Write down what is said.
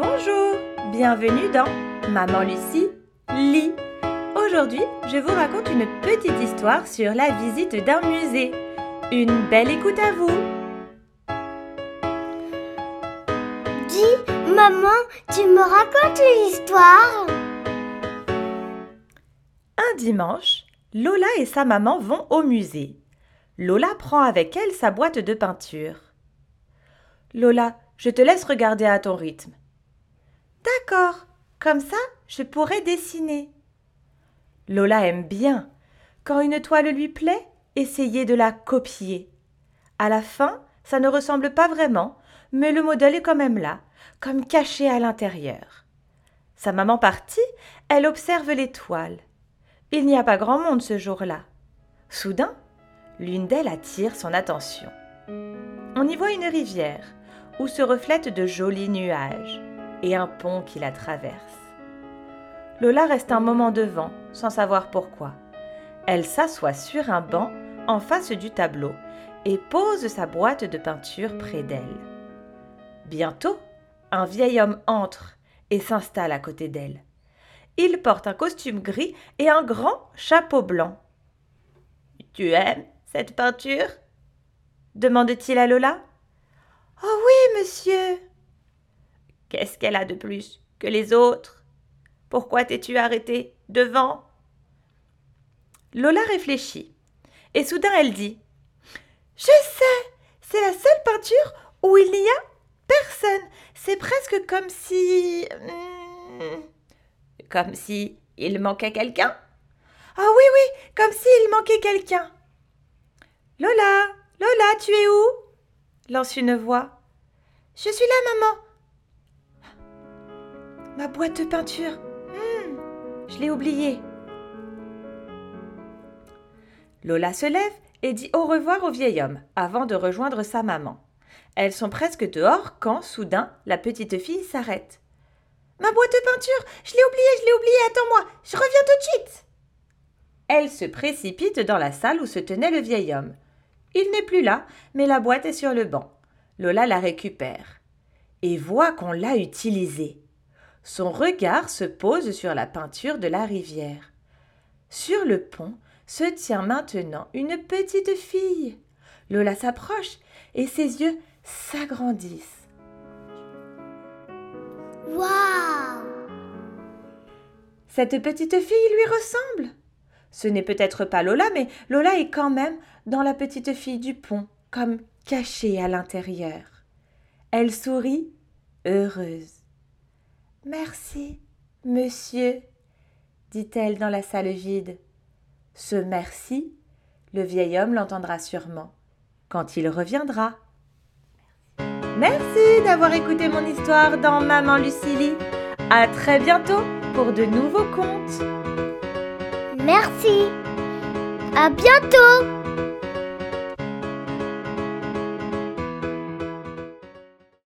Bonjour, bienvenue dans Maman Lucie lit. Aujourd'hui, je vous raconte une petite histoire sur la visite d'un musée. Une belle écoute à vous. Dis, maman, tu me racontes une histoire Un dimanche, Lola et sa maman vont au musée. Lola prend avec elle sa boîte de peinture. Lola, je te laisse regarder à ton rythme. D'accord, comme ça, je pourrai dessiner. Lola aime bien. Quand une toile lui plaît, essayer de la copier. À la fin, ça ne ressemble pas vraiment, mais le modèle est quand même là, comme caché à l'intérieur. Sa maman partie, elle observe les toiles. Il n'y a pas grand monde ce jour-là. Soudain, l'une d'elles attire son attention. On y voit une rivière où se reflètent de jolis nuages et un pont qui la traverse. Lola reste un moment devant, sans savoir pourquoi. Elle s'assoit sur un banc en face du tableau et pose sa boîte de peinture près d'elle. Bientôt, un vieil homme entre et s'installe à côté d'elle. Il porte un costume gris et un grand chapeau blanc. Tu aimes cette peinture? demande-t-il à Lola. Oh oui, monsieur. Qu'est-ce qu'elle a de plus que les autres? Pourquoi t'es-tu arrêtée devant? Lola réfléchit, et soudain elle dit Je sais, c'est la seule peinture où il n'y a personne. C'est presque comme si. Hmm, comme si il manquait quelqu'un Ah oui, oui, comme s'il manquait quelqu'un. Lola, Lola, tu es où lance une voix. Je suis là, maman. Ma boîte de peinture. Hmm, je l'ai oubliée. Lola se lève et dit au revoir au vieil homme avant de rejoindre sa maman. Elles sont presque dehors quand, soudain, la petite fille s'arrête. Ma boîte de peinture Je l'ai oubliée, je l'ai oubliée, attends-moi, je reviens tout de suite Elle se précipite dans la salle où se tenait le vieil homme. Il n'est plus là, mais la boîte est sur le banc. Lola la récupère et voit qu'on l'a utilisée. Son regard se pose sur la peinture de la rivière. Sur le pont se tient maintenant une petite fille. Lola s'approche et ses yeux s'agrandissent. Waouh Cette petite fille lui ressemble. Ce n'est peut-être pas Lola, mais Lola est quand même dans la petite fille du pont, comme cachée à l'intérieur. Elle sourit, heureuse. Merci, monsieur, dit-elle dans la salle vide. Ce merci, le vieil homme l'entendra sûrement quand il reviendra. Merci d'avoir écouté mon histoire dans Maman Lucilie. À très bientôt pour de nouveaux contes. Merci. À bientôt.